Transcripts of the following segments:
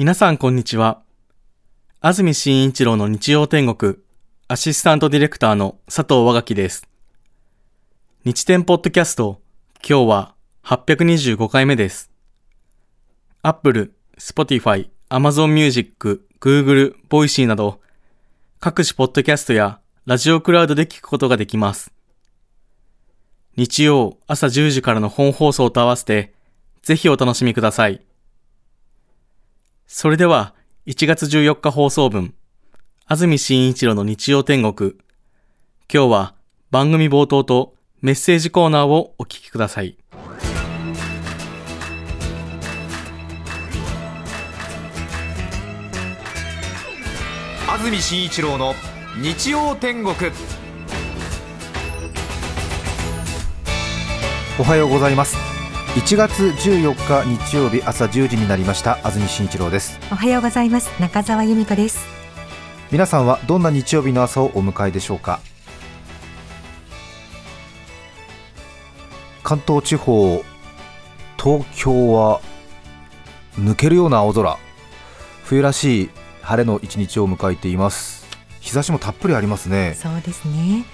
皆さんこんにちは。安住紳一郎の日曜天国、アシスタントディレクターの佐藤和垣です。日天ポッドキャスト、今日は825回目です。Apple、Spotify、Amazon Music、Google、Voicy など、各種ポッドキャストやラジオクラウドで聞くことができます。日曜朝10時からの本放送と合わせて、ぜひお楽しみください。それでは、1月14日放送分、安住紳一郎の日曜天国。今日は番組冒頭とメッセージコーナーをお聞きください。安住紳一郎の日曜天国おはようございます1月14日日曜日朝1時になりました。安住紳一郎です。おはようございます。中澤由美子です。皆さんはどんな日曜日の朝をお迎えでしょうか？関東地方東京は抜けるような青空。冬らしい晴れの一日を迎えています。日差しもたっぷりありますね。そうですね。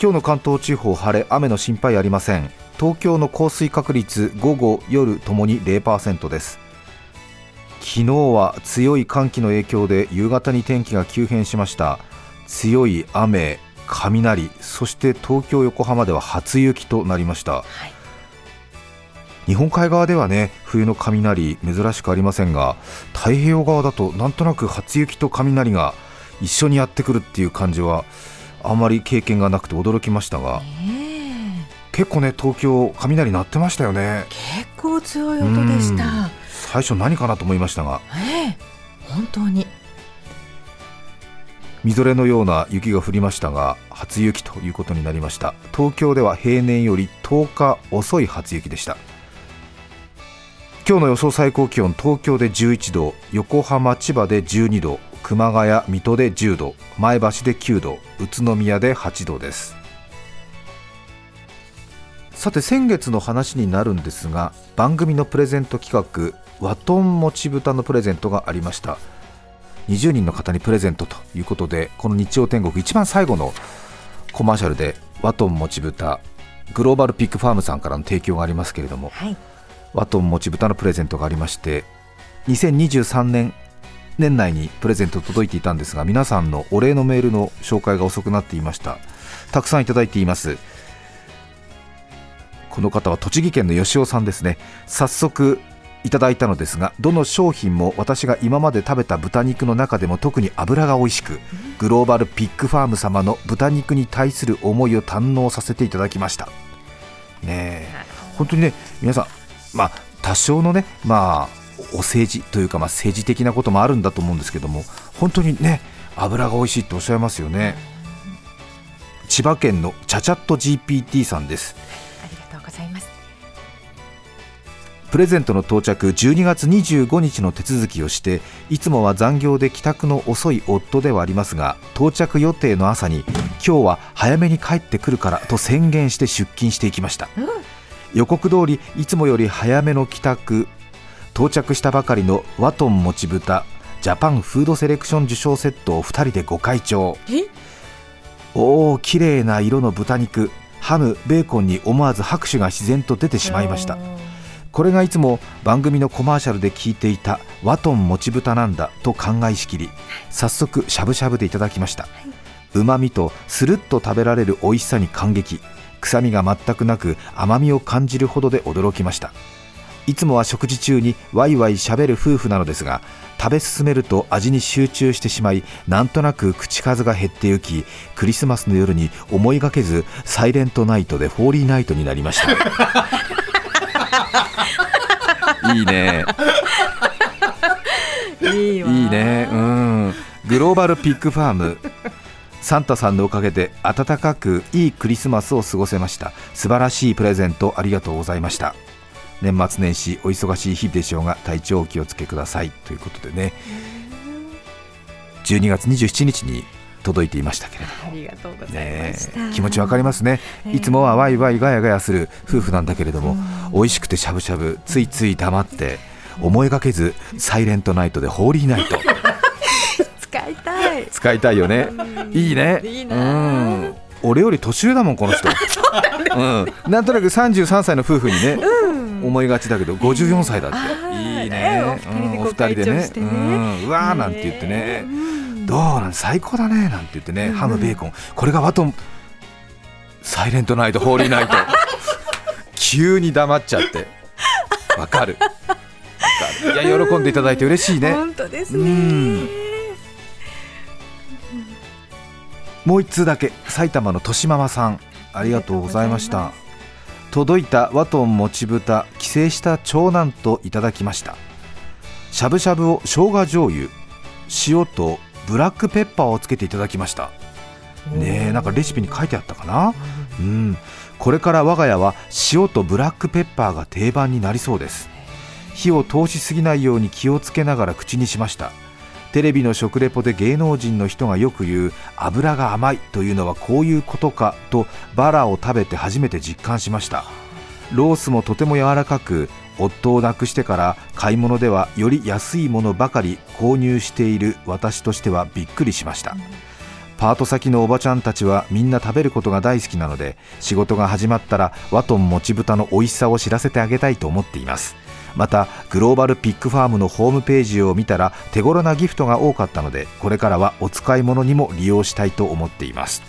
今日の関東地方晴れ。雨の心配ありません東京の降水確率午後夜ともに0%です。昨日は強い寒気の影響で夕方に天気が急変しました。強い雨雷そして東京横浜では初雪となりました、はい、日本海側ではね冬の雷珍しくありませんが太平洋側だとなんとなく初雪と雷が一緒にやってくるっていう感じはあまり経験がなくて驚きましたが、え。ー結構ね東京雷鳴ってましたよね。結構強い音でした。最初何かなと思いましたが、ええ、本当に。みぞれのような雪が降りましたが初雪ということになりました。東京では平年より10日遅い初雪でした。今日の予想最高気温東京で11度横浜千葉で12度熊谷水戸で10度前橋で9度宇都宮で8度ですさて先月の話になるんですが番組のプレゼント企画和トンもち豚のプレゼントがありました。20人の方にプレゼントということでこの日曜天国一番最後のコマーシャルで和トンもち豚グローバルピックファームさんからの提供がありますけれども、はい、和トンもち豚のプレゼントがありまして2023年年内にプレゼント届いていたんですが皆さんのお礼のメールの紹介が遅くなっていました。たくさんいただいていますこの方は栃木県の吉尾さんですね。早速いただいたのですがどの商品も私が今まで食べた豚肉の中でも特に脂が美味しくグローバルピックファーム様の豚肉に対する思いを堪能させていただきました。ね本当にね皆さんまあ多少のねまあお政治というかまあ政治的なこともあるんだと思うんですけども本当にね油が美味しいっておっしゃいますよね。千葉県のチャチャット GPT さんです。プレゼントの到着12月25日の手続きをしていつもは残業で帰宅の遅い夫ではありますが到着予定の朝に今日は早めに帰ってくるからと宣言して出勤していきました、うん、予告通りいつもより早めの帰宅到着したばかりのワトンもち豚ジャパンフードセレクション受賞セットを2人でご会長。おお綺麗な色の豚肉ハムベーコンに思わず拍手が自然と出てしまいましたこれがいつも番組のコマーシャルで聞いていたワトンもち豚なんだと考えしきり早速しゃぶしゃぶでいただきましたうまみとスルッと食べられる美味しさに感激臭みが全くなく甘みを感じるほどで驚きましたいつもは食事中にワイワイしゃべる夫婦なのですが食べ進めると味に集中してしまいなんとなく口数が減ってゆきクリスマスの夜に思いがけずサイレントナイトでホーリーナイトになりました いいね。いいわ。いいね。うん。グローバルピックファーム。サンタさんのおかげで暖かくいいクリスマスを過ごせました。素晴らしいプレゼントありがとうございました。年末年始お忙しい日々でしょうが体調お気をつけください。ということでね。12月27日に届いていましたけれども。ありがとうございましね、気持ちわかりますね、えー、いつもはワイワイガヤガヤする夫婦なんだけれども、美味しくてしゃぶしゃぶついつい黙って思いがけずサイレントナイトでホーリーナイト。使いたい。使いたいよね。いいね。いいな。うん。俺より年上だもんこの人。うん、なんとなく33歳の夫婦にね、思いがちだけど54歳だって、いいね。ねお二人でうんごお二人でね。ね。うん、うわーなんて言ってね、うんどうなん最高だねなんて言ってね、ハムベーコン。これがワトンサイレントナイトホーリーナイト。急に黙っちゃって。わかる。わかる。いや喜んでいただいて嬉しいね。本当ですうん。ねもう一通だけ埼玉のとしママさん。ありがとうございました。届いたワトンもち豚帰省した長男といただきました。しゃぶしゃぶを生姜醤油塩とブラックペッパーをつけていただきました。ねえなんかレシピに書いてあったかな？うん。これから我が家は塩とブラックペッパーが定番になりそうです。火を通しすぎないように気をつけながら口にしました。テレビの食レポで芸能人の人がよく言う油が甘いというのはこういうことかとバラを食べて初めて実感しました。ロースもとても柔らかく夫を亡くしてから買い物ではより安いものばかり購入している私としてはびっくりしました。パート先のおばちゃんたちはみんな食べることが大好きなので仕事が始まったらワトンもち豚の美味しさを知らせてあげたいと思っています。またグローバルピックファームのホームページを見たら手頃なギフトが多かったのでこれからはお使い物にも利用したいと思っています。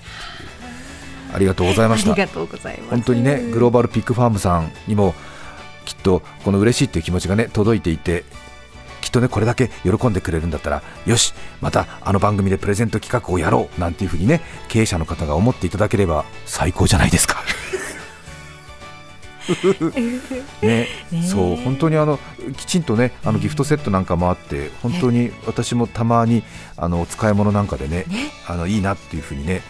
ありがとうございました。本当にねグローバルピックファームさんにもきっとこの嬉しいっていう気持ちがね届いていてきっとねこれだけ喜んでくれるんだったらよしまたあの番組でプレゼント企画をやろうなんていうふうにね経営者の方が思っていただければ最高じゃないですか。ねね。そう本当にあのきちんとねあのギフトセットなんかもあって本当に私もたまにあのお使い物なんかでねね。あのいいなっていうふうにね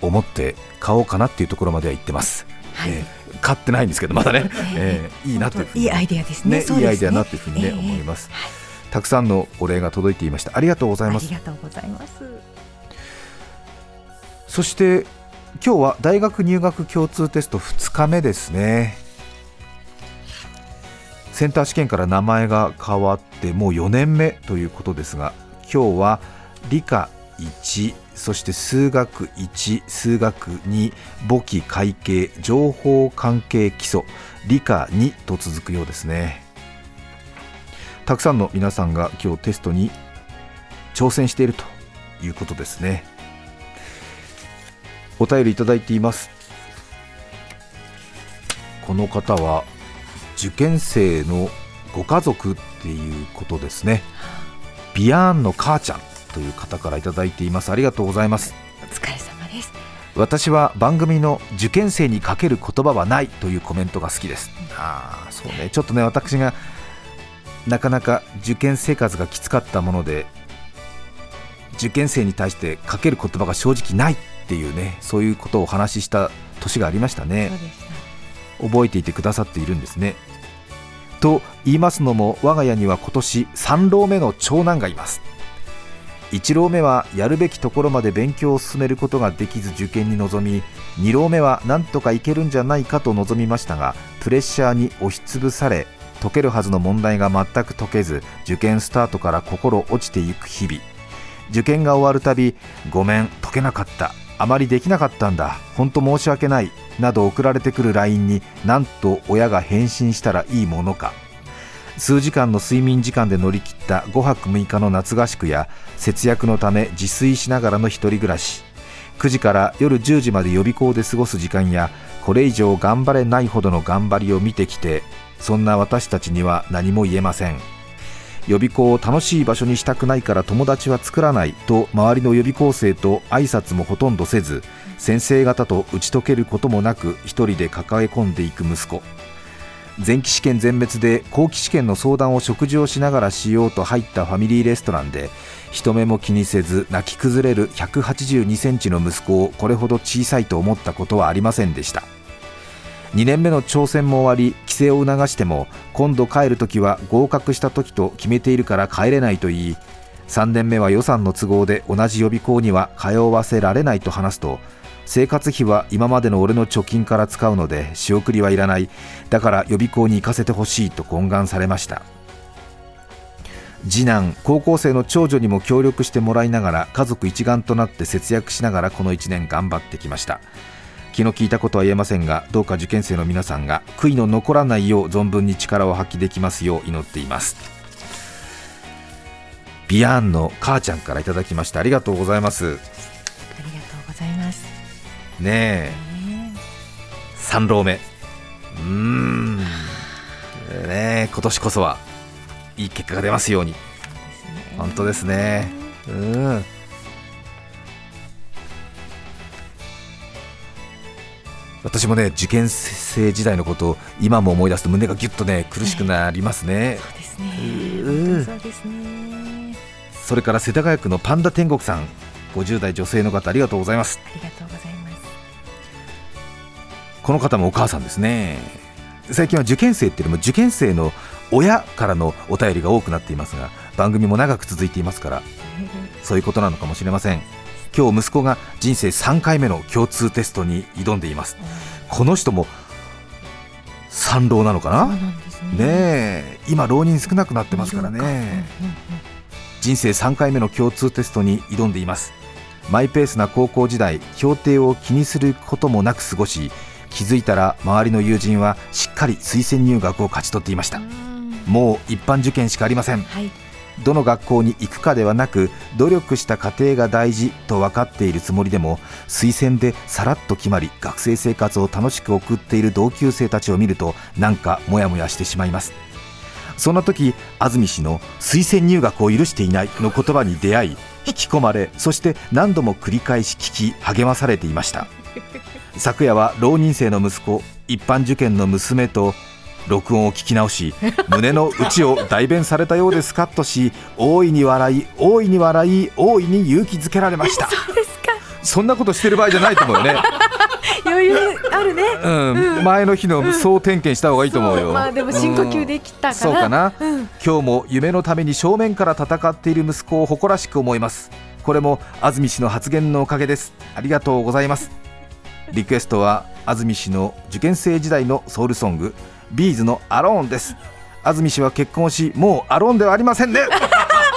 思って買おうかなっていうところまでは行ってます。はい。えー買ってないんですけどまだね、えー。いいなというふうに。いいアイデアですね。いいアイデアだなというふうにね、ええ思います、はい。たくさんのお礼が届いていました。ありがとうございます。ありがとうございます。そして今日は大学入学共通テスト2日目ですね。センター試験から名前が変わってもう4年目ということですが今日は理科1そして数学1数学2簿記会計情報関係基礎理科2と続くようですね。たくさんの皆さんが今日テストに挑戦しているということですね。お便りいただいています。この方は受験生のご家族っていうことですね。ビアーンの母ちゃん。という方からいただいています。ありがとうございます。お疲れ様です。私は番組の受験生にかける言葉はないというコメントが好きです。ああそうね。ちょっとね私がなかなか受験生活がきつかったもので受験生に対してかける言葉が正直ないっていうねそういうことをお話しした年がありましたね。覚えていてくださっているんですね。と言いますのも我が家には今年3浪目の長男がいます1浪目はやるべきところまで勉強を進めることができず受験に臨み2浪目はなんとかいけるんじゃないかと望みましたがプレッシャーに押しつぶされ解けるはずの問題が全く解けず受験スタートから心落ちていく日々。受験が終わるたびごめん解けなかった。あまりできなかったんだ。本当申し訳ない。など送られてくる LINE になんと親が返信したらいいものか。数時間の睡眠時間で乗り切った5泊6日の夏合宿や節約のため自炊しながらの一人暮らし。9時から夜10時まで予備校で過ごす時間やこれ以上頑張れないほどの頑張りを見てきてそんな私たちには何も言えません。予備校を楽しい場所にしたくないから友達は作らないと周りの予備校生と挨拶もほとんどせず先生方と打ち解けることもなく一人で抱え込んでいく息子。前期試験全滅で後期試験の相談を食事をしながらしようと入ったファミリーレストランで人目も気にせず泣き崩れる182センチの息子をこれほど小さいと思ったことはありませんでした。2年目の挑戦も終わり帰省を促しても今度帰るときは合格したときと決めているから帰れないと言い3年目は予算の都合で同じ予備校には通わせられないと話すと生活費は今までの俺の貯金から使うので仕送りはいらない。だから予備校に行かせてほしいと懇願されました。次男高校生の長女にも協力してもらいながら家族一丸となって節約しながらこの1年頑張ってきました。気の利いたことは言えませんがどうか受験生の皆さんが悔いの残らないよう存分に力を発揮できますよう祈っています。ビアーンの母ちゃんからいただきました。ありがとうございます。ねえ。ね3浪目。うーん。ねえ今年こそはいい結果が出ますように。本当ですね。うん。私もね受験生時代のことを今も思い出すと胸がぎゅっとね苦しくなりますね、そうですね。それから世田谷区のパンダ天国さん。50代女性の方ありがとうございます。ありがとうございます。この方もお母さんですね。最近は受験生っていうよりも受験生の親からのお便りが多くなっていますが番組も長く続いていますから そういうことなのかもしれません。今日息子が人生3回目の共通テストに挑んでいます。この人も三浪なのかな？ね。ねえ。今浪人少なくなってますからね。人生3回目の共通テストに挑んでいます。マイペースな高校時代評定を気にすることもなく過ごし気づいたら周りの友人はしっかり推薦入学を勝ち取っていました。うんもう一般受験しかありません。はい。どの学校に行くかではなく努力した過程が大事と分かっているつもりでも推薦でさらっと決まり学生生活を楽しく送っている同級生たちを見るとなんかモヤモヤしてしまいます。そんな時安住氏の推薦入学を許していないの言葉に出会い引き込まれそして何度も繰り返し聞き励まされていました昨夜は浪人生の息子一般受験の娘と録音を聞き直し 胸の内を代弁されたようでスカッとし大いに笑い大いに笑い大いに勇気づけられました。そうですか。そんなことしてる場合じゃないと思うよね、余裕あるね。うん、前の日の総点検した方がいいと思うよ、そまあでも深呼吸できたから。そうかな。うん。今日も夢のために正面から戦っている息子を誇らしく思います。これも安住氏の発言のおかげです。ありがとうございますリクエストは安住氏の受験生時代のソウルソングビーズのアローンです。安住氏は結婚しもうアローンではありませんね。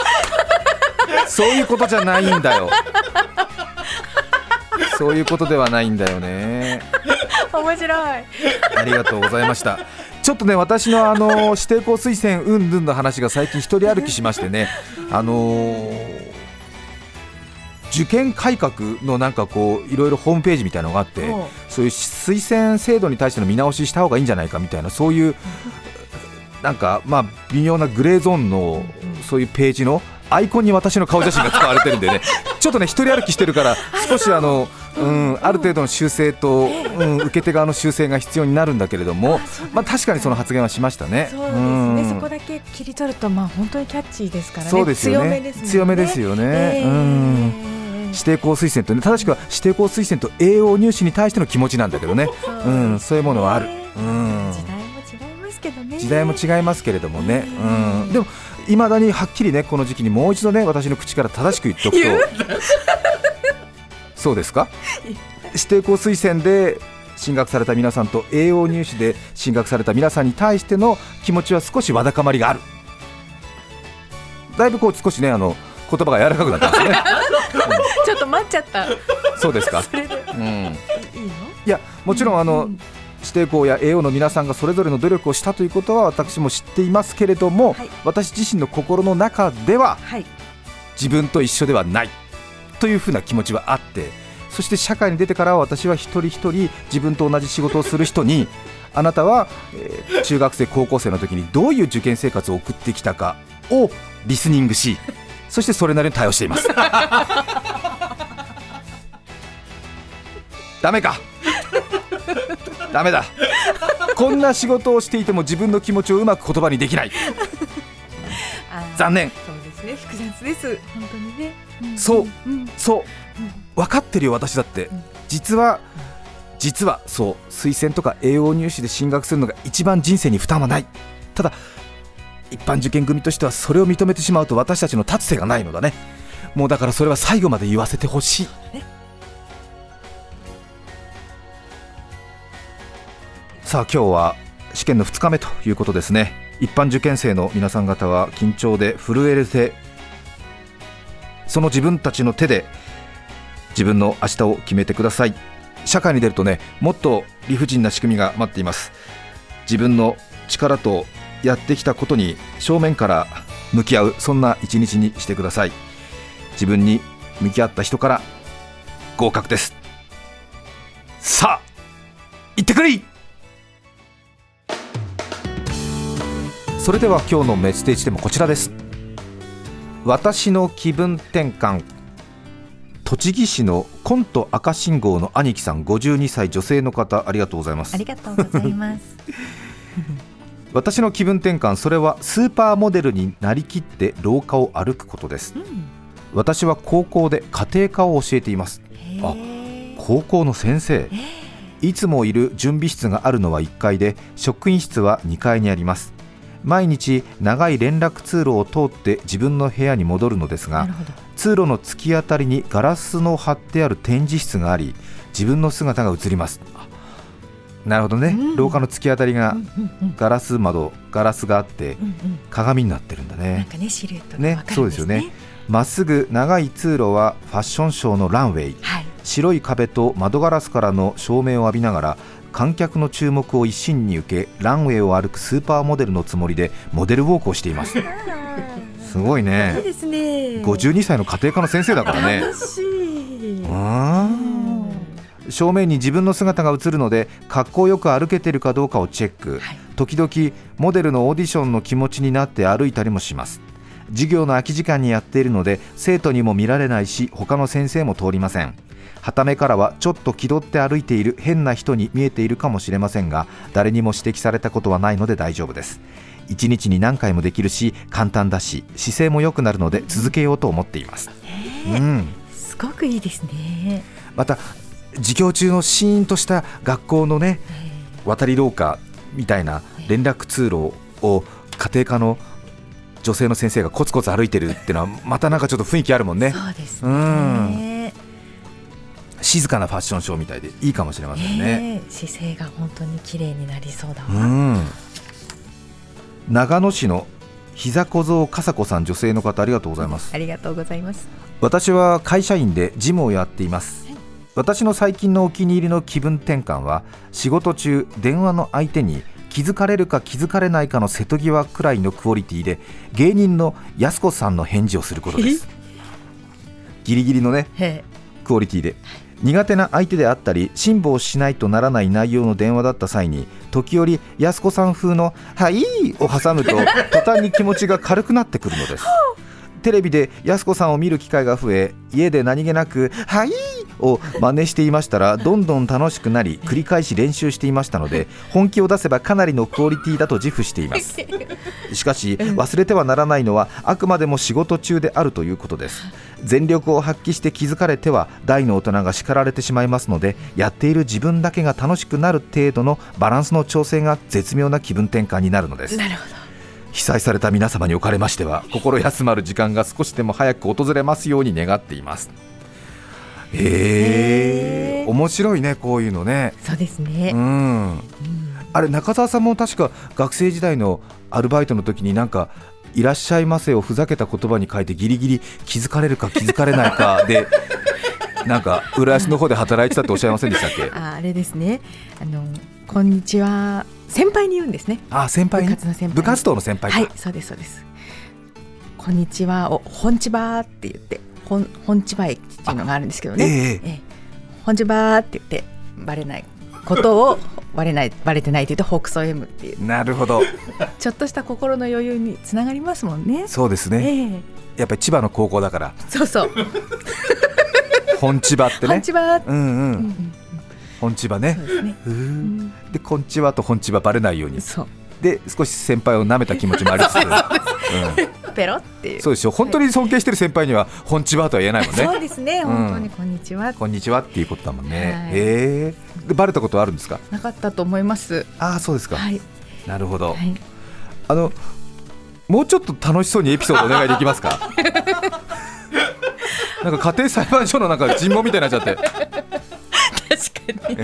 そういうことじゃないんだよ。そういうことではないんだよね。面白い。ありがとうございました。ちょっとね、私のあの指定校推薦うんぬんの話が最近一人歩きしましてね、あのー受験改革のなんかこういろいろホームページみたいなのがあって、ほそういう推薦制度に対しての見直しした方がいいんじゃないかみたいなそういうなんかまあ微妙なグレーゾーンのそういうページのアイコンに私の顔写真が使われてるんでね ちょっとね一人歩きしてるから少しあのうんある程度の修正とうん受け手側の修正が必要になるんだけれどもまあ確かにその発言はしましたね。そうですんね。そこだけ切り取るとまあ本当にキャッチーですからね。そうですよね強めですもんね。強めですよねえーうん指定校推薦とね正しくは指定校推薦と栄養入試に対しての気持ちなんだけどね、う。ん、そういうものはある、うん、時代も違いますけどね。時代も違いますけれどもね、ううん。ん、でもいまだにはっきりねこの時期にもう一度ね私の口から正しく言っておくと。そうですか？指定校推薦で進学された皆さんと栄養入試で進学された皆さんに対しての気持ちは少しわだかまりがある。だいぶこう少しねあの言葉が柔らかくなってますね ちょっと待っちゃった。そうですか、うん、いいの？いやもちろんあの、うん指定校や栄養の皆さんがそれぞれの努力をしたということは私も知っていますけれども、はい私自身の心の中でははい。自分と一緒ではないというふうな気持ちはあってそして社会に出てからは私は一人一人自分と同じ仕事をする人に あなたは、えー中学生高校生の時にどういう受験生活を送ってきたかをリスニングしそしてそれなりに対応しています。ダメか。ダメだ。こんな仕事をしていても自分の気持ちをうまく言葉にできない。残念。そうですね。複雑です。本当にね。ん。そう。うん。そう。分かってるよ私だって。うん。実は実はそう。推薦とか栄養入試で進学するのが一番人生に負担はない。ただ一般受験組としてはそれを認めてしまうと私たちの立つ瀬がないのだね。もうだからそれは最後まで言わせてほしい。さあ今日は試験の2日目ということですね。一般受験生の皆さん方は緊張で震えてその自分たちの手で自分の明日を決めてください。社会に出るとねもっと理不尽な仕組みが待っています。自分の力とやってきたことに正面から向き合うそんな一日にしてください。自分に向き合った人から合格です。さあ行ってくれ！それでは今日のメッセージでもこちらです。私の気分転換。栃木市のコント赤信号の兄貴さん52歳女性の方ありがとうございます。ありがとうございます。私の気分転換それはスーパーモデルになりきって廊下を歩くことです。うん、私は高校で家庭科を教えています。へあー高校の先生。いつもいる準備室があるのは1階で職員室は2階にあります。毎日長い連絡通路を通って自分の部屋に戻るのですが。通路の突き当たりにガラスの貼ってある展示室があり自分の姿が映ります。あなるほどね、うん。廊下の突き当たりがガラス窓ガラスがあって鏡になってるんだなんねかねシルエットそうでよね。ね。まっすぐ長い通路はファッションショーのランウェイ。はい。白い壁と窓ガラスからの照明を浴びながら観客の注目を一身に受けランウェイを歩くスーパーモデルのつもりでモデルウォークをしています。すごいいいねですね。52歳の家庭科の先生だからね。楽しい。うーん正面に自分の姿が映るので格好よく歩けてるかどうかをチェック。はい。時々モデルのオーディションの気持ちになって歩いたりもします。授業の空き時間にやっているので生徒にも見られないし他の先生も通りません。傍目からはちょっと気取って歩いている変な人に見えているかもしれませんが誰にも指摘されたことはないので大丈夫です。1日に何回もできるし簡単だし姿勢も良くなるので続けようと思っています、うん、すごくいいですね。また授業中のシーンとした学校のね渡り廊下みたいな連絡通路を家庭科の女性の先生がコツコツ歩いてるっていうのはまたなんかちょっと雰囲気あるもんね。そうですうね。静かなファッションショーみたいでいいかもしれませんね、姿勢が本当に綺麗になりそうだうわ。ん。長野市の膝小僧かさこさん女性の方ありがとうございます。ありがとうございます。私は会社員でジムをやっています私の最近のお気に入りの気分転換は仕事中電話の相手に気づかれるか気づかれないかの瀬戸際くらいのクオリティで芸人のやす子さんの返事をすることです。ギリギリのねへクオリティで。苦手な相手であったり辛抱しないとならない内容の電話だった際に時折やす子さん風の「はい」を挟むと 途端に気持ちが軽くなってくるのです。テレビでやす子さんを見る機会が増え家で何気なく「はい」を真似していましたらどんどん楽しくなり繰り返し練習していましたので本気を出せばかなりのクオリティだと自負しています。しかし忘れてはならないのはあくまでも仕事中であるということです。全力を発揮して気づかれては大の大人が叱られてしまいますのでやっている自分だけが楽しくなる程度のバランスの調整が絶妙な気分転換になるのです。え。なるほ被災された皆様におかれましては心休まる時間が少しでも早く訪れますように願っていますへえ面白いねこういうのねど。そうですねう。んあれ中澤さんも確か学生時代のアルバイトの時になんかいらっしゃいませをふざけた言葉に変えてギリギリ気づかれるか 気づかれないかでなんか浦安の方で働いてたっておっしゃいませんでしたっけ？ああれですね。あのこんにちは先輩に言うんですね。あ先輩に？部活の先輩に部活動の先輩か、はい、そうですそうです。こんにちはを本千葉って言って本本千葉駅っていうのがあるんですけどね。ええ。ええ。本千葉って言ってバレないことをバレないバレてないって言って北総 M っていう。なるほど。ちょっとした心の余裕につながりますもんね。そうですね。ええ。やっぱり千葉の高校だから。そうそう。本千葉ってね。本千葉。うんううんん本千葉うん、ねですね。ううん。ん。でこんちはと本千葉バレないように。そう。で少し先輩を舐めた気持ちもありつつ、うん、ペロっていう。そうですよ本当に尊敬してる先輩には本千葉とは言えないもんねそうですね。ん本当にこんにちは。こんにちはっていうことだもんね。はいへえ。でバレたことはあるんですか？なかったと思います。ああそうですか。はい。なるほど。はい。あのもうちょっと楽しそうにエピソードお願いできますか？なんか家庭裁判所のなんか尋問みたいになっちゃって。確かに。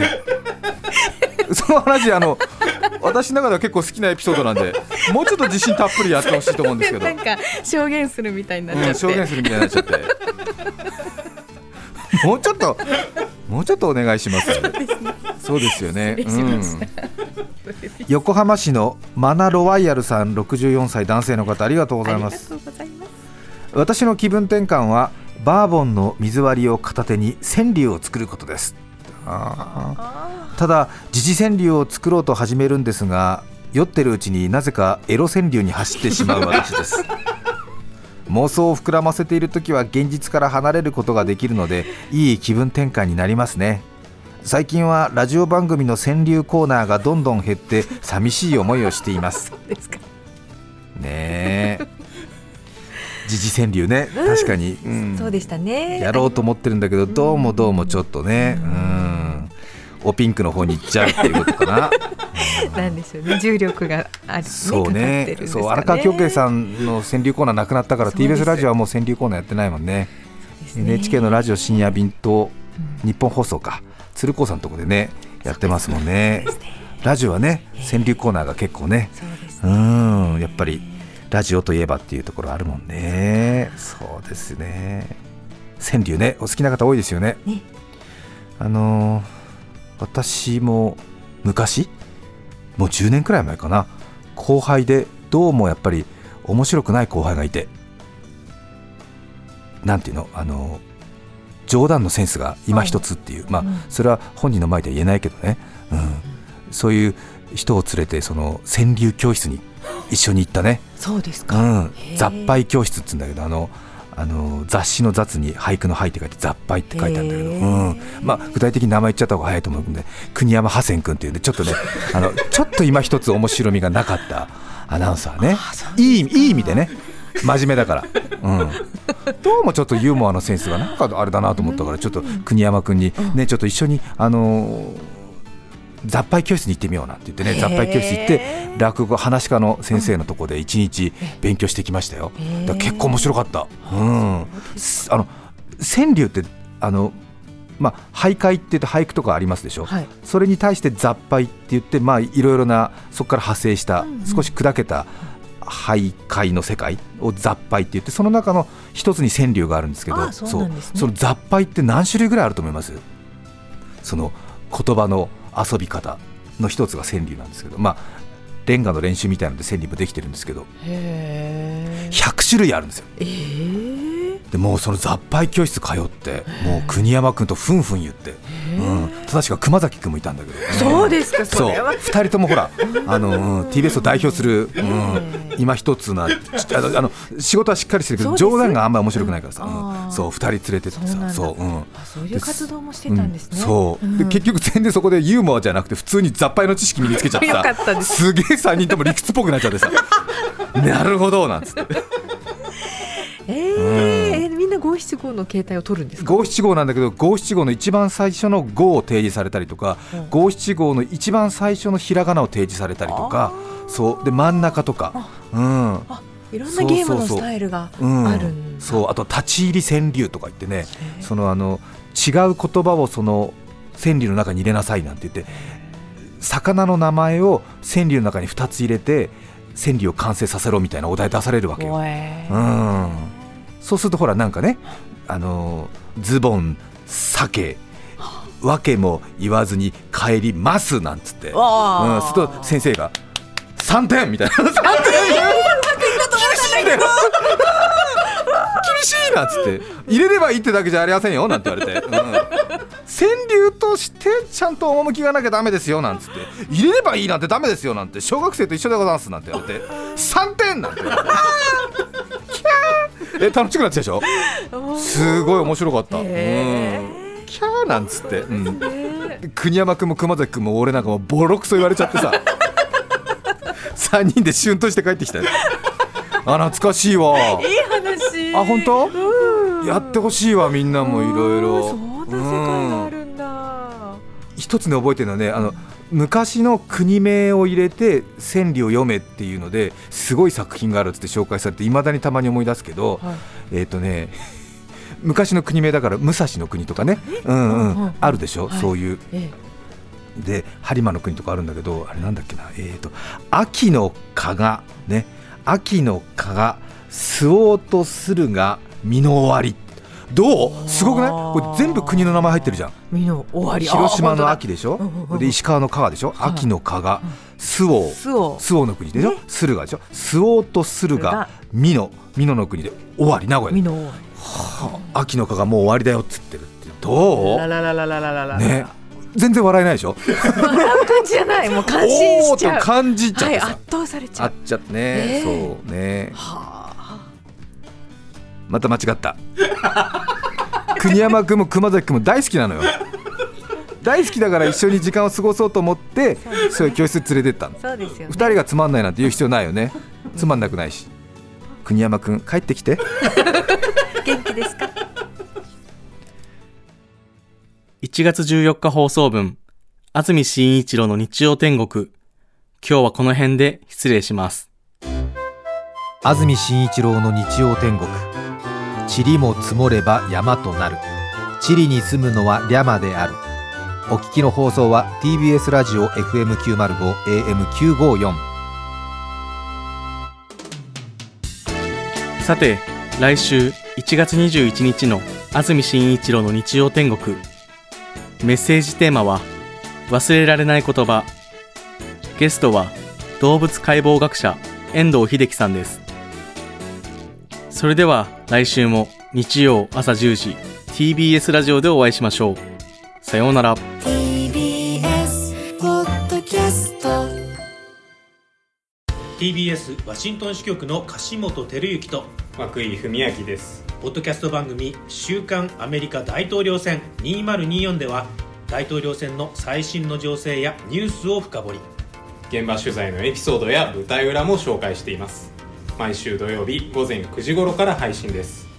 その話あの 私の中では結構好きなエピソードなんでもうちょっと自信たっぷりやってほしいと思うんですけど。なんか証言するみたいになっちゃうん、って、証言するみたいになっちゃって。もうちょっともうちょっとお願いしますそうですよね、失礼しました。横浜市のマナロワイヤルさん64歳男性の方ありがとうございます。私の気分転換はバーボンの水割りを片手に川柳を作ることです。あーただ時事川柳を作ろうと始めるんですが酔ってるうちになぜかエロ川柳に走ってしまう私です。妄想を膨らませている時は現実から離れることができるのでいい気分転換になりますね。最近はラジオ番組の川柳コーナーがどんどん減って寂しい思いをしています。ねえ。時事川柳ね。確かに、うん。そうでしたね。やろうと思ってるんだけどどうもどうもちょっとね。うんおピンクの方に行っちゃうっていうことかな。なんでしょうね。重力がある、ね、そうね。ね。そう荒川京慶さんの川柳コーナーなくなったから TBS ラジオはもう川柳コーナーやってないもんね。ね。NHK のラジオ深夜便とうん。日本放送か。鶴光さんのとこでねやってますもんね。ラジオはね川柳コーナーが結構ねそうんやっぱりラジオといえばっていうところあるもんね。そうですね。川柳ねお好きな方多いですよね。ね。あのー私も昔もう10年くらい前かな。後輩でどうもやっぱり面白くない後輩がいて。なんていうのあのー冗談のセンスが今一つっていう、まあうん。それは本人の前では言えないけどね、うん、そういう人を連れてその川柳教室に一緒に行ったね、そうですか、うん。雑俳教室っつうんだけどあのあの雑誌の雑に俳句の俳って書いて雑俳って書いてあるんだけど、へうーん。まあ、具体的に名前言っちゃった方が早いと思うんで国山ハセン君っていうんでちょっとね あのちょっと今一つ面白みがなかったアナウンサーね。いいいい意味でね真面目だから、うん、どうもちょっとユーモアのセンスがなんかあれだなと思ったからちょっと国山君にねちょっと一緒にあのー雑俳教室に行ってみようなんて言ってね雑俳教室行って落語話し家の先生のとこで一日勉強してきましたよ。だ結構面白かった、うん、すあの川柳ってあのまあ俳諧って言って俳句とかありますでしょ、はい。それに対して雑俳って言ってまあいろいろなそこから派生した少し砕けた俳諧の世界を雑俳って言ってその中の一つに川柳があるんですけどあそうね。その雑俳って何種類ぐらいあると思います？その言葉の遊び方の一つが川柳なんですけどまあレンガの練習みたいなので川柳もできてるんですけどへえ100種類あるんですよ。えーでもうその雑俳教室通ってもう国山君とふんふん言って、うん、正しくは熊崎君もいたんだけど、そうですかそそう。れは。2人ともほら あの、うん TBS を代表する、うん、今一つなちあの仕事はしっかりしてるけど冗談があんまり面白くないからさ、うん。そう2人連れてってさそうう、うん、あそういう活動もしてたんですね、うん。そう、ん。で結局全然そこでユーモアじゃなくて普通に雑牌の知識身につけちゃっ たです。げえ3人とも理屈っぽくなっちゃってさなるほどなんつって。えーな五七五の携帯を取るんですか？五七五なんだけど五七五の一番最初の五を提示されたりとかうん。五七五の一番最初のひらがなを提示されたりとかそう。で真ん中とか。うん。あいろんなゲームのスタイルがうん。あるそう。あと立ち入り川柳とか言ってねそのあの違う言葉をその川柳の中に入れなさいなんて言って魚の名前を川柳の中に2つ入れて川柳を完成させろみたいなお題出されるわけよ。うん、そうするとほらなんかねあのズボン鮭わけも言わずに帰りますなんつって、うん、すると先生が3点みたいな。3点。厳しいんだよ厳しいなっつって。入れればいいってだけじゃありませんよなんて言われて、うん、川柳としてちゃんと趣がなきゃダメですよなんつって。入れればいいなんてダメですよなんて。小学生と一緒でございますなんて言われて。3点なんて言われて。キャーえ楽しくなってきたでしょ？すごい面白かった、うん、へキャーなんつって、うん、で国山君も熊崎君も俺なんかもうボロクソ言われちゃってさ。3人でシュンとして帰ってきたよ。あ懐かしいわ。いい話。あ本当？うん。やってほしいわみんなもいろいろ。そんな世界があるんだ。一つね覚えてるのはねあの昔の国名を入れて川柳を読めっていうのですごい作品があるっつって紹介されていまだにたまに思い出すけど、はい。えっ、とね 昔の国名だから武蔵の国とかね、うんうんうんうん。あるでしょ、はい。そういう。えで播磨の国とかあるんだけどあれなんだっけな？えー、と秋の蚊がね秋の蚊が吸おうとするが身の終わりどう？すごくない？これ全部国の名前入ってるじゃん。身の終わり。広島の秋でしょ？うんうんうんで石川の川でしょ？はい。秋の蚊が周防。周防。の国でしょ？駿河でしょ？吸おうとするが美濃美濃の国で終わり。名古屋身の終わ秋の蚊がもう終わりだよっつってるってどう？ね全然笑えないでしょ笑う感じじゃないもう感心しちゃう感じちゃっはい圧倒されちゃうあっちゃってね、えそうねはあまた間違った 国山君も熊崎君も大好きなのよ。大好きだから一緒に時間を過ごそうと思ってそういう教室連れてったの。そうですよ二人がつまんないなんて言う必要ないよね。つまんなくないし。国山君帰ってきて。元気ですか？1月14日放送分、安住紳一郎の日曜天国。今日はこの辺で失礼します。安住紳一郎の日曜天国塵も積もれば山となる塵に住むのはリャマであるお聞きの放送は TBS ラジオ FM905 AM954 さて、来週1月21日の安住紳一郎の日曜天国。メッセージテーマは、忘れられない言葉。ゲストは、動物解剖学者、遠藤秀樹さんです。それでは、来週も日曜朝10時、TBS ラジオでお会いしましょう。さようなら。TBS ポッドキャスト TBS ワシントン支局の樫本照之と涌井文明ですポッドキャスト番組「週刊アメリカ大統領選2024」では大統領選の最新の情勢やニュースを深掘り現場取材のエピソードや舞台裏も紹介しています毎週土曜日午前9時頃から配信です。